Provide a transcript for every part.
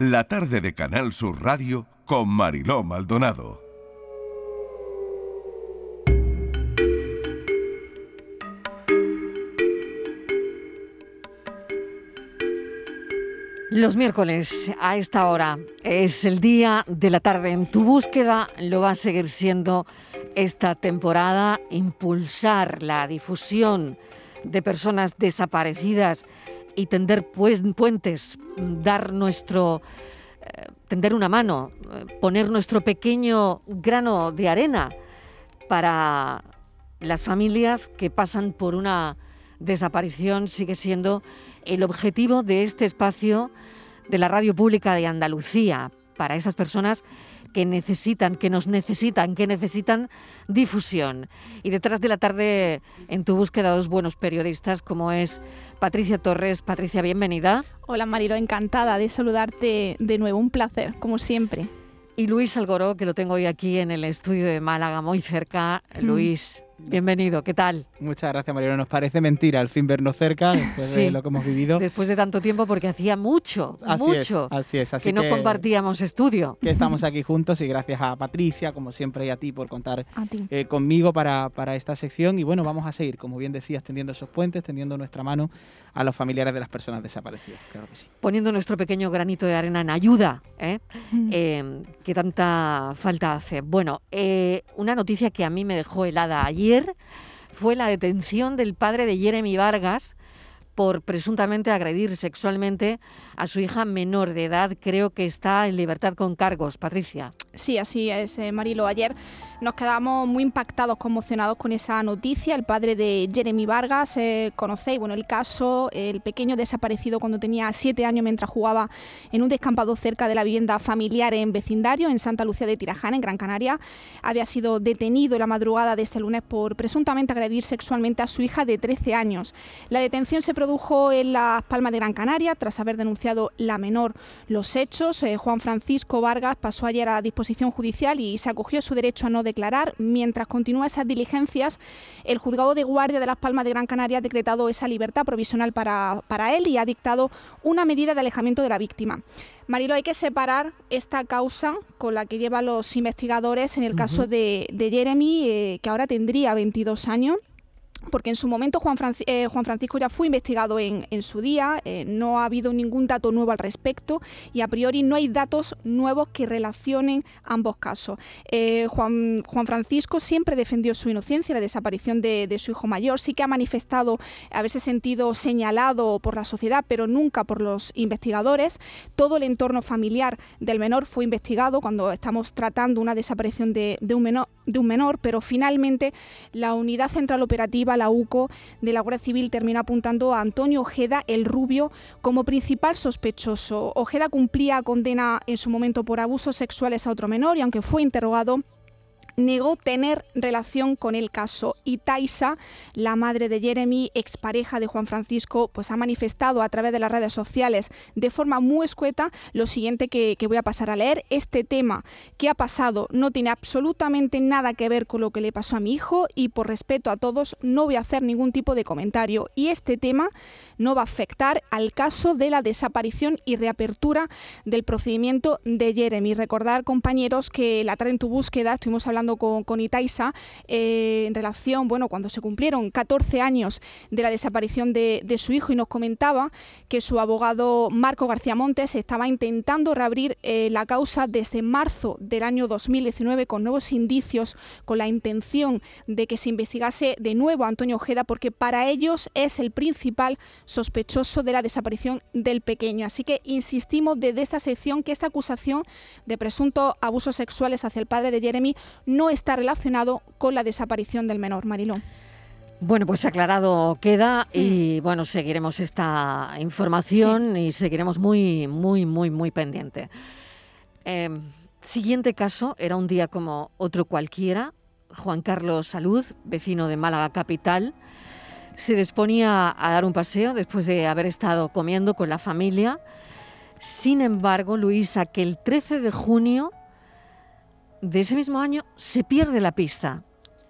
La tarde de Canal Sur Radio con Mariló Maldonado. Los miércoles a esta hora es el día de la tarde. En tu búsqueda lo va a seguir siendo esta temporada. Impulsar la difusión de personas desaparecidas y tender puentes, dar nuestro, eh, tender una mano, eh, poner nuestro pequeño grano de arena para las familias que pasan por una desaparición sigue siendo el objetivo de este espacio de la Radio Pública de Andalucía. Para esas personas que necesitan, que nos necesitan, que necesitan difusión. Y detrás de la tarde, en tu búsqueda, dos buenos periodistas, como es Patricia Torres. Patricia, bienvenida. Hola Mariro, encantada de saludarte de nuevo, un placer, como siempre. Y Luis Algoró, que lo tengo hoy aquí en el estudio de Málaga, muy cerca. Mm. Luis, Bienvenido, ¿qué tal? Muchas gracias, Mariano. Nos parece mentira al fin vernos cerca después de lo que hemos vivido. Después de tanto tiempo, porque hacía mucho, mucho así es, que, no compartíamos estudio. Que estamos aquí juntos y gracias a Patricia, como siempre, y a ti por contar eh, conmigo para, para esta sección. Y bueno, vamos a seguir, como bien decías, tendiendo esos puentes, tendiendo nuestra mano a los familiares de las personas desaparecidas. Claro que sí. Poniendo nuestro pequeño granito de arena en ayuda, ¿eh? eh que tanta falta hace. Bueno, eh, una noticia que a mí me dejó helada ayer fue la detención del padre de Jeremy Vargas por presuntamente agredir sexualmente a su hija menor de edad. Creo que está en libertad con cargos. Patricia. Sí, así es, eh, Marilo. Ayer nos quedamos muy impactados, conmocionados con esa noticia. El padre de Jeremy Vargas, eh, conocéis, bueno, el caso, el pequeño desaparecido cuando tenía siete años mientras jugaba en un descampado cerca de la vivienda familiar en vecindario, en Santa Lucía de Tirajana, en Gran Canaria. Había sido detenido en la madrugada de este lunes por presuntamente agredir sexualmente a su hija de 13 años. La detención se produjo en Las Palmas de Gran Canaria tras haber denunciado la menor los hechos. Eh, Juan Francisco Vargas pasó ayer a disposición judicial y se acogió a su derecho a no declarar. Mientras continúa esas diligencias, el juzgado de guardia de Las Palmas de Gran Canaria ha decretado esa libertad provisional para, para él y ha dictado una medida de alejamiento de la víctima. Marilo, hay que separar esta causa con la que llevan los investigadores en el caso de, Jeremy, eh, que ahora tendría 22 años porque en su momento Juan, eh, Juan Francisco ya fue investigado en, su día, eh, no ha habido ningún dato nuevo al respecto y a priori no hay datos nuevos que relacionen ambos casos. Eh, Juan, Juan, Francisco siempre defendió su inocencia, la desaparición de, de, su hijo mayor, sí que ha manifestado haberse sentido señalado por la sociedad, pero nunca por los investigadores. Todo el entorno familiar del menor fue investigado cuando estamos tratando una desaparición de, de un, menor, de un menor, pero finalmente la Unidad Central Operativa la UCO de la Guardia Civil termina apuntando a Antonio Ojeda, el rubio, como principal sospechoso. Ojeda cumplía condena en su momento por abusos sexuales a otro menor y aunque fue interrogado negó tener relación con el caso y Taisa, la madre de Jeremy, expareja de Juan Francisco, pues ha manifestado a través de las redes sociales de forma muy escueta lo siguiente que, voy a pasar a leer. Este tema que ha pasado no tiene absolutamente nada que ver con lo que le pasó a mi hijo y por respeto a todos no voy a hacer ningún tipo de comentario. Y este tema no va a afectar al caso de la desaparición y reapertura del procedimiento de Jeremy. Recordar, compañeros, que la tarde en tu búsqueda estuvimos hablando con, con Itaisa eh, en relación, bueno, cuando se cumplieron 14 años de la desaparición de, su hijo y nos comentaba que su abogado Marco García Montes estaba intentando reabrir eh, la causa desde marzo del año 2019 con nuevos indicios, con la intención de que se investigase de nuevo a Antonio Ojeda porque para ellos es el principal sospechoso de la desaparición del pequeño. Así que insistimos desde esta sección que esta acusación de presuntos abusos sexuales hacia el padre de Jeremy está relacionado con la desaparición del menor, Marilón. Bueno, pues aclarado queda y bueno, seguiremos esta información y seguiremos muy, muy, muy, muy pendiente. Em, siguiente caso, era un día como otro cualquiera. Juan Carlos Salud, vecino de Málaga Capital, se disponía a dar un paseo después de haber estado comiendo con la familia. Sin embargo, Luisa, que el 13 de junio de ese mismo año se pierde la pista.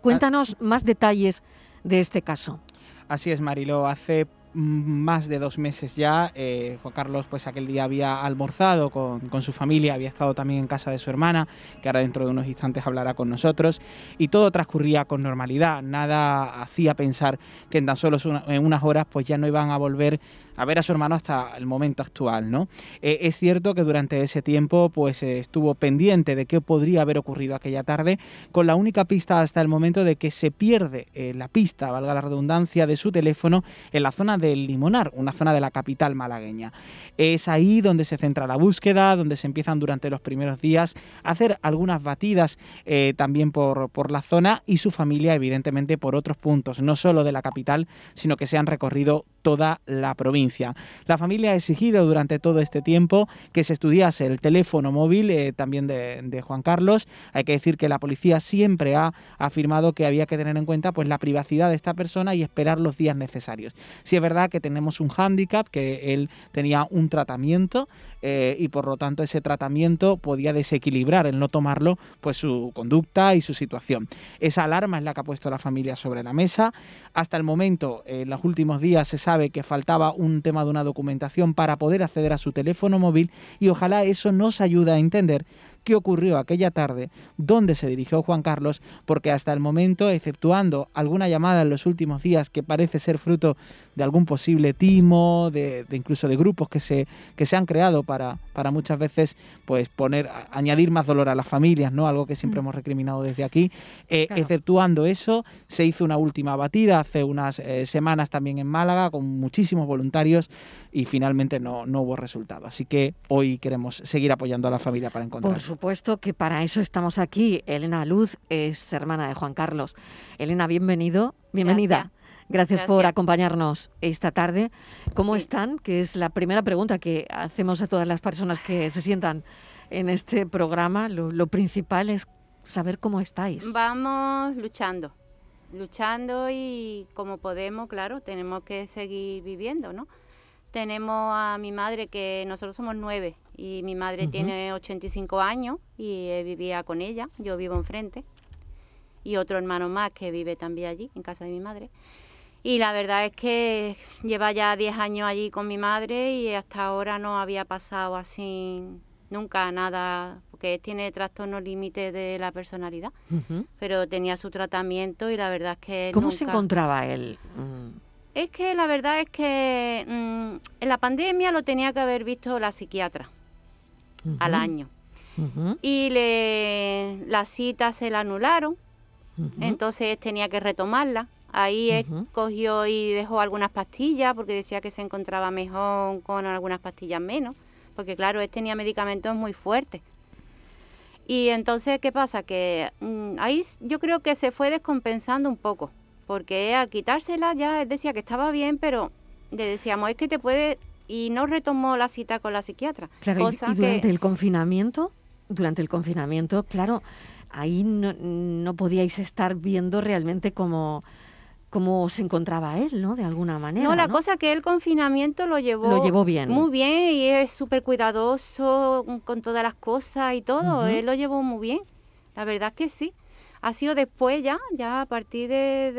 Cuéntanos más detalles de este caso. Así es, Marilo. Hace más de dos meses ya. Eh, Juan Carlos, pues aquel día había almorzado con, con, su familia, había estado también en casa de su hermana, que ahora dentro de unos instantes hablará con nosotros, y todo transcurría con normalidad. Nada hacía pensar que en tan solo unas horas pues ya no iban a volver a ver a su hermano hasta el momento actual, ¿no? Eh, es cierto que durante ese tiempo pues estuvo pendiente de qué podría haber ocurrido aquella tarde, con la única pista hasta el momento de que se pierde eh, la pista, valga la redundancia, de su teléfono en la zona del Limonar, una zona de la capital malagueña. Es ahí donde se centra la búsqueda, donde se empiezan durante los primeros días a hacer algunas batidas eh, también por, por la zona y su familia evidentemente por otros puntos, no solo de la capital, sino que se han recorrido toda la provincia. La familia ha exigido durante todo este tiempo que se estudiase el teléfono móvil eh, también de, Juan Carlos. Hay que decir que la policía siempre ha afirmado que había que tener en cuenta pues la privacidad de esta persona y esperar los días necesarios. Si es verdad que tenemos un hándicap, que él tenía un tratamiento eh, y por lo tanto ese tratamiento podía desequilibrar el no tomarlo pues su conducta y su situación. Esa alarma es la que ha puesto la familia sobre la mesa. Hasta el momento, en los últimos días se sabe que faltaba un tema de una documentación para poder acceder a su teléfono móvil y ojalá eso nos ayude a entender qué ocurrió aquella tarde, dónde se dirigió Juan Carlos, porque hasta el momento, exceptuando alguna llamada en los últimos días que parece ser fruto de algún posible timo, de, incluso de grupos que se, que se han creado para, para muchas veces pues poner, añadir más dolor a las familias, ¿no? Algo que siempre mm. hemos recriminado desde aquí. Eh, exceptuando eso, se hizo una última batida hace unas eh, semanas también en Málaga con muchísimos voluntarios y finalmente no, no hubo resultado. Así que hoy queremos seguir apoyando a la familia para encontrar supuesto que para eso estamos aquí. Elena Luz es hermana de Juan Carlos. Elena, bienvenido, bienvenida. Gracias, por acompañarnos esta tarde. ¿Cómo están? Que es la primera pregunta que hacemos a todas las personas que se sientan en este programa. Lo, principal es saber cómo estáis. Vamos luchando, luchando y como podemos, claro, tenemos que seguir viviendo, ¿no? Tenemos a mi madre que nosotros somos nueve y mi madre tiene 85 años y vivía con ella, yo vivo enfrente, y otro hermano más que vive también allí, en casa de mi madre. Y la verdad es que lleva ya 10 años allí con mi madre y hasta ahora no había pasado así nunca nada, porque tiene trastorno límite de la personalidad, pero tenía su tratamiento y la verdad es que... ¿Cómo se encontraba él? Mm. Es que la verdad es que mm, en la pandemia lo tenía que haber visto la psiquiatra al año. Y le, la cita se la anularon, entonces tenía que retomarla. Ahí cogió y dejó algunas pastillas porque decía que se encontraba mejor con algunas pastillas menos, porque claro, él tenía medicamentos muy fuertes. Y entonces, ¿qué pasa? Que mm, ahí yo creo que se fue descompensando un poco, porque al quitársela ya decía que estaba bien, pero le decíamos, es que te puede y no retomó la cita con la psiquiatra. Claro, y, durante el confinamiento, durante el confinamiento, claro, ahí no, podíais estar viendo realmente cómo cómo se encontraba él, ¿no? De alguna manera. No, la cosa que el confinamiento lo llevó, lo llevó bien. Muy bien y es súper cuidadoso con todas las cosas y todo. Él lo llevó muy bien. La verdad es que sí. Ha sido después ya, ya a partir de,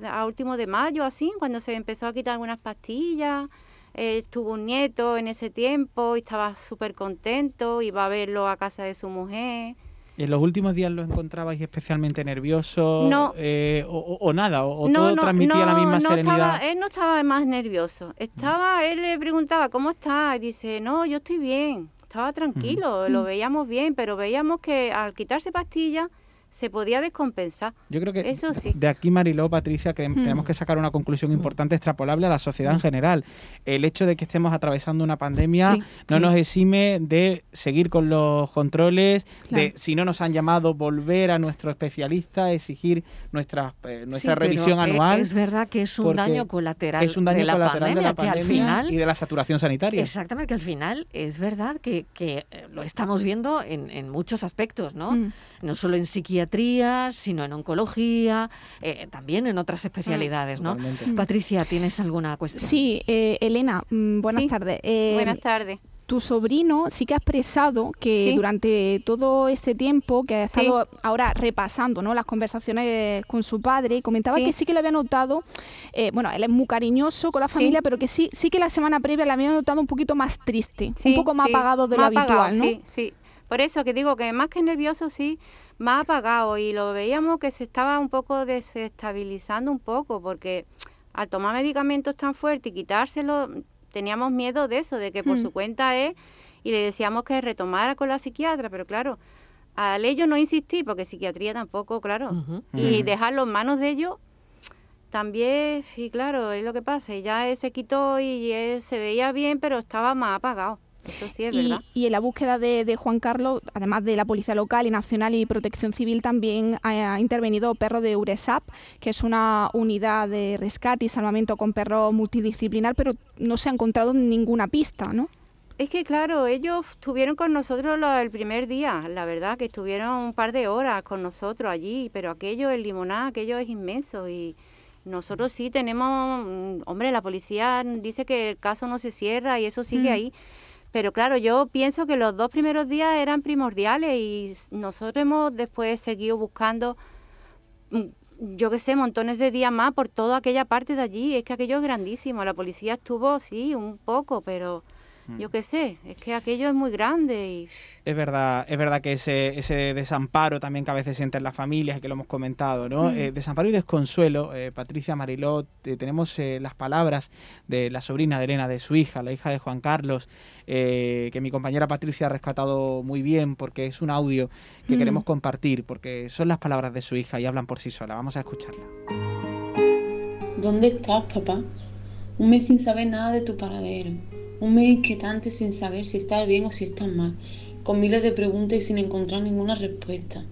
de a último de mayo, así, cuando se empezó a quitar algunas pastillas eh, tuvo un nieto en ese tiempo y estaba súper contento, iba a verlo a casa de su mujer. ¿En los últimos días lo encontrabais especialmente nervioso? No. Eh, o, nada? ¿O, todo transmitía la misma serenidad? Estaba, él no estaba más nervioso. Estaba, él le preguntaba, ¿cómo está? Y dice, no, yo estoy bien. Estaba tranquilo, lo veíamos bien, pero veíamos que al quitarse pastillas se podía descompensar. Yo creo que Eso sí. de aquí, Mariló, Patricia, que hmm. tenemos que sacar una conclusión importante extrapolable a la sociedad en general. El hecho de que estemos atravesando una pandemia no nos exime de seguir con los controles, de si no nos han llamado, volver a nuestro especialista, exigir nuestra, eh, nuestra revisión anual. Es verdad que es un daño colateral, es un daño de, la colateral pandemia, de la pandemia al final, y de la saturación sanitaria. Exactamente, que al final es verdad que, que eh, lo estamos viendo en, en muchos aspectos, ¿no? Hmm. No solo en psiquiatría, sino en oncología, eh, también en otras especialidades, ¿no? Patricia, ¿tienes alguna cuestión? Sí, eh, Elena, mm, buenas tardes. Eh, buenas tardes. tu sobrino sí que ha expresado que durante todo este tiempo que ha estado ahora repasando ¿no? las conversaciones con su padre, comentaba que sí que le había notado, eh, bueno, él es muy cariñoso con la familia, pero que sí, sí que la semana previa le había notado un poquito más triste, un poco más apagado de lo habitual, ¿no? Sí, sí. Por eso que digo que más que nervioso, sí, más apagado. Y lo veíamos que se estaba un poco desestabilizando un poco porque al tomar medicamentos tan fuertes y quitárselo teníamos miedo de eso, de que por hmm. su cuenta es y le decíamos que retomara con la psiquiatra, pero claro, al ellos no insistí porque psiquiatría tampoco, claro, y dejarlo en manos de ellos también, sí, claro, es lo que pasa, y ya se quitó y él se veía bien, pero estaba más apagado. Eso sí es y, verdad. Y en la búsqueda de, Juan Carlos, además de la Policía Local y Nacional y Protección Civil, también ha, intervenido Perro de URESAP, que es una unidad de rescate y salvamento con perro multidisciplinar, pero no se ha encontrado ninguna pista, ¿no? Es que claro, ellos estuvieron con nosotros el primer día, la verdad, que estuvieron un par de horas con nosotros allí, pero aquello, el limoná, aquello es inmenso y nosotros sí tenemos, mm, hombre, la policía dice que el caso no se cierra y eso sigue mm. ahí, pero claro, yo pienso que los dos primeros días eran primordiales y nosotros hemos después seguido buscando, mm, yo qué sé, montones de días más por toda aquella parte de allí. Es que aquello es grandísimo. La policía estuvo, sí, un poco, pero. Yo qué sé, es que aquello es muy grande y... Es verdad, es verdad que ese, ese desamparo también que a veces sienten las familias, que lo hemos comentado, ¿no? Mm. Eh, desamparo y desconsuelo. Eh, Patricia Marilot, eh, tenemos las palabras de la sobrina de Elena, de su hija, la hija de Juan Carlos, que mi compañera Patricia ha rescatado muy bien porque es un audio que mm. queremos compartir, porque son las palabras de su hija y hablan por sí sola. Vamos a escucharla. ¿Dónde estás, papá? Un mes sin saber nada de tu paradero un mes inquietante sin saber si estás bien o si estás mal, con miles de preguntas y sin encontrar ninguna respuesta.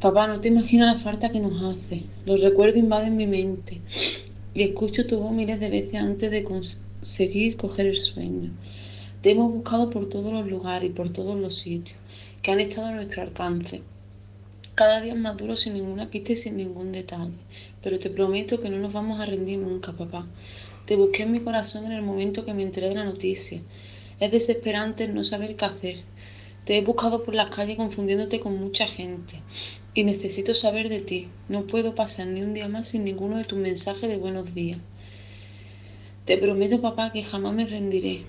Papá, no te imaginas la falta que nos hace. Los recuerdos invaden mi mente y escucho tu voz miles de veces antes de conseguir coger el sueño. Te hemos buscado por todos los lugares y por todos los sitios que han estado a nuestro alcance. Cada día más duro sin ninguna pista y sin ningún detalle. Pero te prometo que no nos vamos a rendir nunca, papá. Te busqué en mi corazón en el momento que me enteré de la noticia. Es desesperante no saber qué hacer. Te he buscado por las calles confundiéndote con mucha gente. Y necesito saber de ti. No puedo pasar ni un día más sin ninguno de tus mensajes de buenos días. Te prometo, papá, que jamás me rendiré.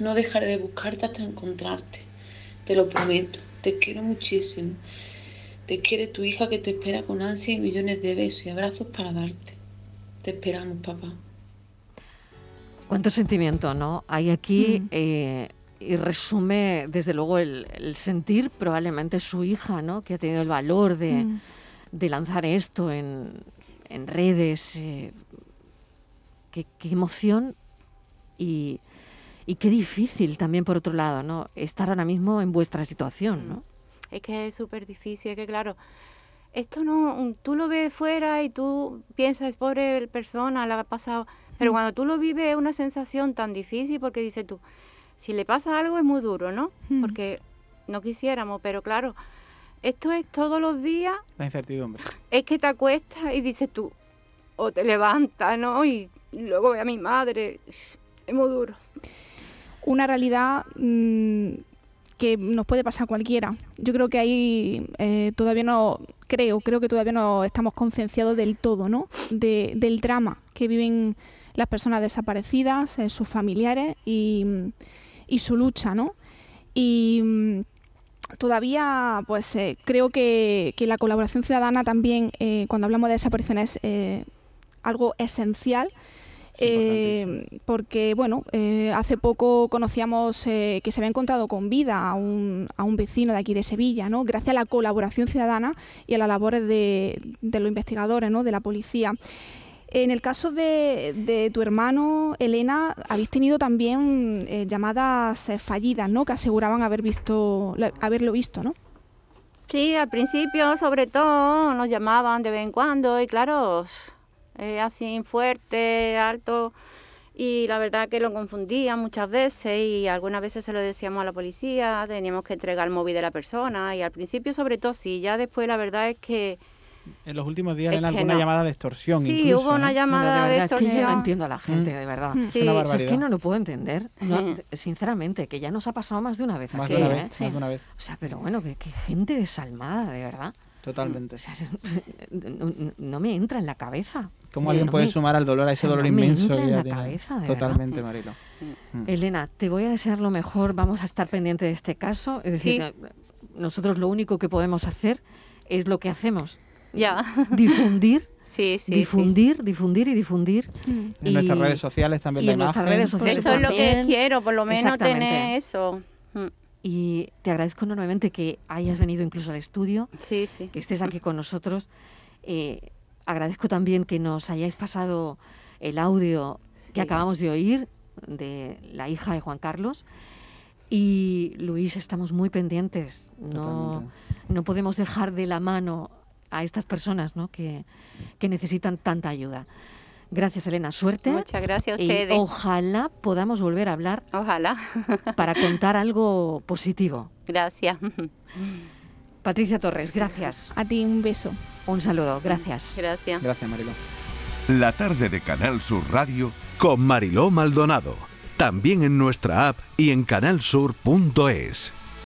No dejaré de buscarte hasta encontrarte. Te lo prometo. Te quiero muchísimo. Te quiere tu hija que te espera con ansia y millones de besos y abrazos para darte. Te esperamos, papá. Cuánto sentimiento, ¿no? Hay aquí mm. eh, y resume, desde luego, el, sentir probablemente su hija, ¿no? Que ha tenido el valor de, mm. lanzar esto en, redes. Eh, qué, emoción y, y, qué difícil también, por otro lado, ¿no? Estar ahora mismo en vuestra situación, ¿no? Es que es súper difícil, es que claro, esto no, tú lo ves fuera y tú piensas, pobre persona, la ha pasado, pero cuando tú lo vives es una sensación tan difícil porque dices tú, si le pasa algo es muy duro, ¿no? Porque no quisiéramos, pero claro, esto es todos los días. La incertidumbre. Es que te acuestas y dices tú, o te levantas, ¿no? Y luego ve a mi madre, es muy duro. Una realidad mm, que nos puede pasar cualquiera. Yo creo que ahí eh, todavía no, creo, creo que todavía no estamos concienciados del todo, ¿no? del drama que viven las personas desaparecidas, eh, sus familiares y, su lucha, ¿no? Y mm, todavía, pues eh, creo que, que, la colaboración ciudadana también, cuando hablamos de desapariciones, es algo esencial eh, porque, bueno, eh, hace poco conocíamos eh, que se había encontrado con vida a un, a un, vecino de aquí de Sevilla, ¿no? Gracias a la colaboración ciudadana y a las labores de, los investigadores, ¿no? De la policía. En el caso de, tu hermano, Elena, habéis tenido también llamadas fallidas, ¿no? Que aseguraban haber visto, haberlo visto, ¿no? Sí, al principio, sobre todo, nos llamaban de vez en cuando y claro, eh, así fuerte, alto, y la verdad que lo confundía muchas veces y algunas veces se lo decíamos a la policía, teníamos que entregar el móvil de la persona y al principio sobre todo sí, ya después la verdad es que en los últimos días en alguna llamada de extorsión. Sí, hubo una llamada de, extorsión. Es que yo no entiendo a la gente, mm. de verdad. Sí. Es, es, que no lo puedo entender. sinceramente, que ya nos ha pasado más de una vez. Más, de, una vez, ¿eh? más de una vez. O sea, pero bueno, que, gente desalmada, de verdad. Totalmente. O sea, no, me entra en la cabeza. ¿Cómo alguien puede sumar al dolor, a ese dolor inmenso? Me entra en la cabeza, Totalmente, Marilo. Mm. Elena, te voy a desear lo mejor. Vamos a estar pendiente de este caso. Es decir, nosotros lo único que podemos hacer es lo que hacemos. Ya. Difundir. Sí, sí, difundir, difundir y difundir. En nuestras redes sociales también. Y en nuestras redes sociales. Eso es lo que quiero, por lo menos tener eso. Mm. Y te agradezco enormemente que hayas venido incluso al estudio, sí, sí. que estés aquí con nosotros. Eh, agradezco también que nos hayáis pasado el audio que acabamos de oír de la hija de Juan Carlos. Y Luis, estamos muy pendientes. No, no podemos dejar de la mano a estas personas ¿no? que, que necesitan tanta ayuda. Gracias, Elena. Suerte. Muchas gracias a ustedes. Y ojalá podamos volver a hablar. Ojalá. para contar algo positivo. Gracias. Patricia Torres, gracias. A ti un beso. Un saludo, gracias. Gracias. Gracias, Mariló. La tarde de Canal Sur Radio con Mariló Maldonado. También en nuestra app y en canalsur.es.